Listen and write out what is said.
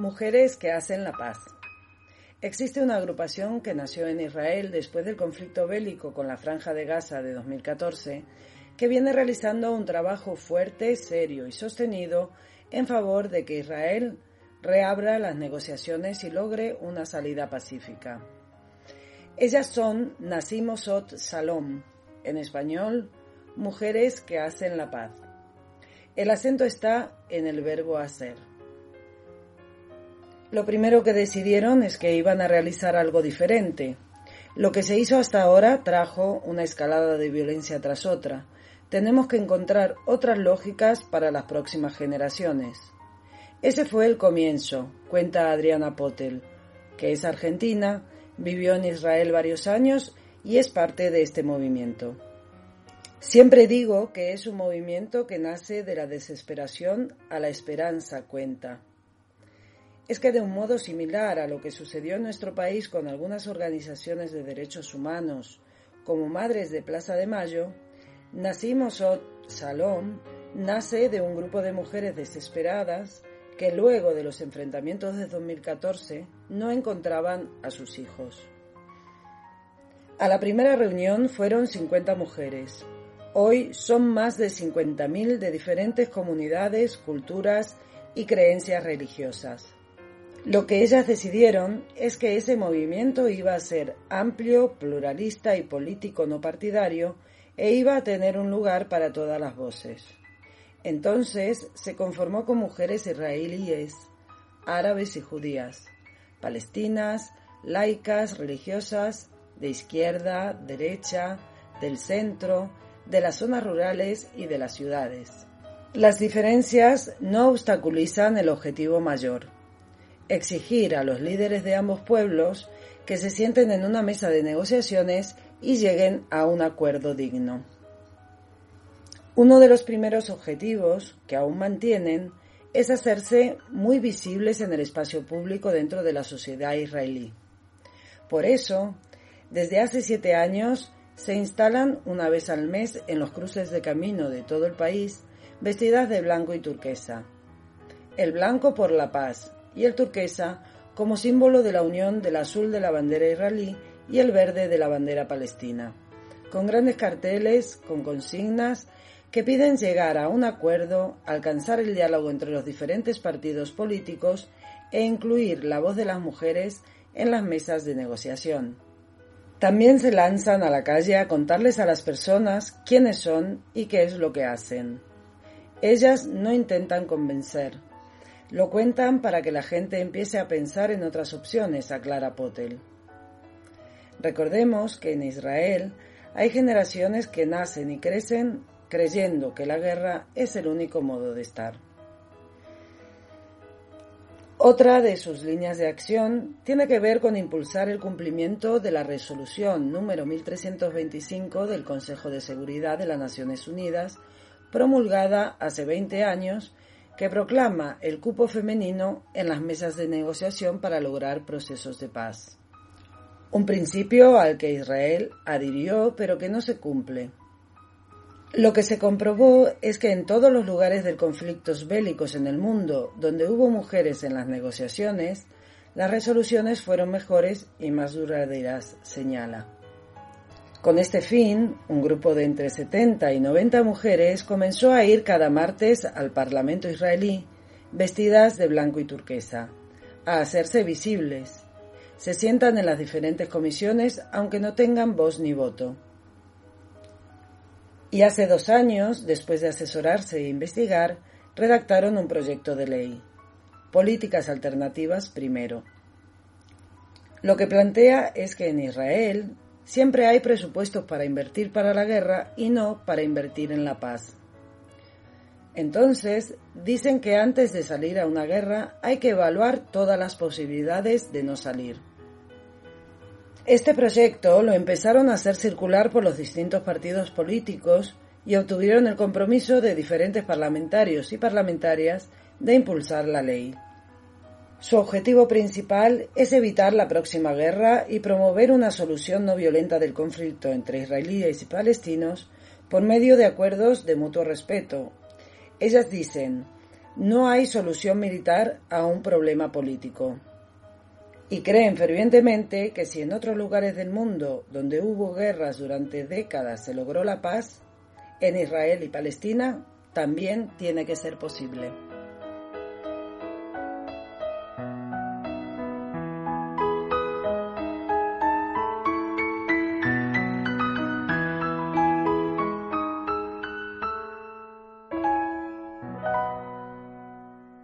Mujeres que hacen la paz. Existe una agrupación que nació en Israel después del conflicto bélico con la Franja de Gaza de 2014, que viene realizando un trabajo fuerte, serio y sostenido en favor de que Israel reabra las negociaciones y logre una salida pacífica. Ellas son Nasimosot Salom, en español, Mujeres que hacen la paz. El acento está en el verbo hacer. Lo primero que decidieron es que iban a realizar algo diferente. Lo que se hizo hasta ahora trajo una escalada de violencia tras otra. Tenemos que encontrar otras lógicas para las próximas generaciones. Ese fue el comienzo, cuenta Adriana Potel, que es argentina, vivió en Israel varios años y es parte de este movimiento. Siempre digo que es un movimiento que nace de la desesperación a la esperanza, cuenta es que de un modo similar a lo que sucedió en nuestro país con algunas organizaciones de derechos humanos, como Madres de Plaza de Mayo, Nacimos Ot Salom nace de un grupo de mujeres desesperadas que luego de los enfrentamientos de 2014 no encontraban a sus hijos. A la primera reunión fueron 50 mujeres. Hoy son más de 50.000 de diferentes comunidades, culturas y creencias religiosas. Lo que ellas decidieron es que ese movimiento iba a ser amplio, pluralista y político no partidario e iba a tener un lugar para todas las voces. Entonces se conformó con mujeres israelíes, árabes y judías, palestinas, laicas, religiosas, de izquierda, derecha, del centro, de las zonas rurales y de las ciudades. Las diferencias no obstaculizan el objetivo mayor, exigir a los líderes de ambos pueblos que se sienten en una mesa de negociaciones y lleguen a un acuerdo digno. Uno de los primeros objetivos que aún mantienen es hacerse muy visibles en el espacio público dentro de la sociedad israelí. Por eso, desde hace siete años, se instalan una vez al mes en los cruces de camino de todo el país vestidas de blanco y turquesa. El blanco por la paz, y el turquesa como símbolo de la unión del azul de la bandera israelí y el verde de la bandera palestina, con grandes carteles, con consignas que piden llegar a un acuerdo, alcanzar el diálogo entre los diferentes partidos políticos e incluir la voz de las mujeres en las mesas de negociación. También se lanzan a la calle a contarles a las personas quiénes son y qué es lo que hacen. Ellas no intentan convencer, lo cuentan para que la gente empiece a pensar en otras opciones, aclara Potel. Recordemos que en Israel hay generaciones que nacen y crecen creyendo que la guerra es el único modo de estar. Otra de sus líneas de acción tiene que ver con impulsar el cumplimiento de la resolución número 1325 del Consejo de Seguridad de las Naciones Unidas, promulgada hace 20 años que proclama el cupo femenino en las mesas de negociación para lograr procesos de paz. Un principio al que Israel adhirió pero que no se cumple. Lo que se comprobó es que en todos los lugares de conflictos bélicos en el mundo donde hubo mujeres en las negociaciones, las resoluciones fueron mejores y más duraderas, señala. Con este fin, un grupo de entre 70 y 90 mujeres comenzó a ir cada martes al Parlamento israelí, vestidas de blanco y turquesa, a hacerse visibles. Se sientan en las diferentes comisiones aunque no tengan voz ni voto. Y hace dos años, después de asesorarse e investigar, redactaron un proyecto de ley. Políticas alternativas primero. Lo que plantea es que en Israel Siempre hay presupuestos para invertir para la guerra y no para invertir en la paz. Entonces, dicen que antes de salir a una guerra hay que evaluar todas las posibilidades de no salir. Este proyecto lo empezaron a hacer circular por los distintos partidos políticos y obtuvieron el compromiso de diferentes parlamentarios y parlamentarias de impulsar la ley. Su objetivo principal es evitar la próxima guerra y promover una solución no violenta del conflicto entre israelíes y palestinos por medio de acuerdos de mutuo respeto. Ellas dicen, No hay solución militar a un problema político. Y creen fervientemente que si en otros lugares del mundo donde hubo guerras durante décadas se logró la paz, en Israel y Palestina también tiene que ser posible.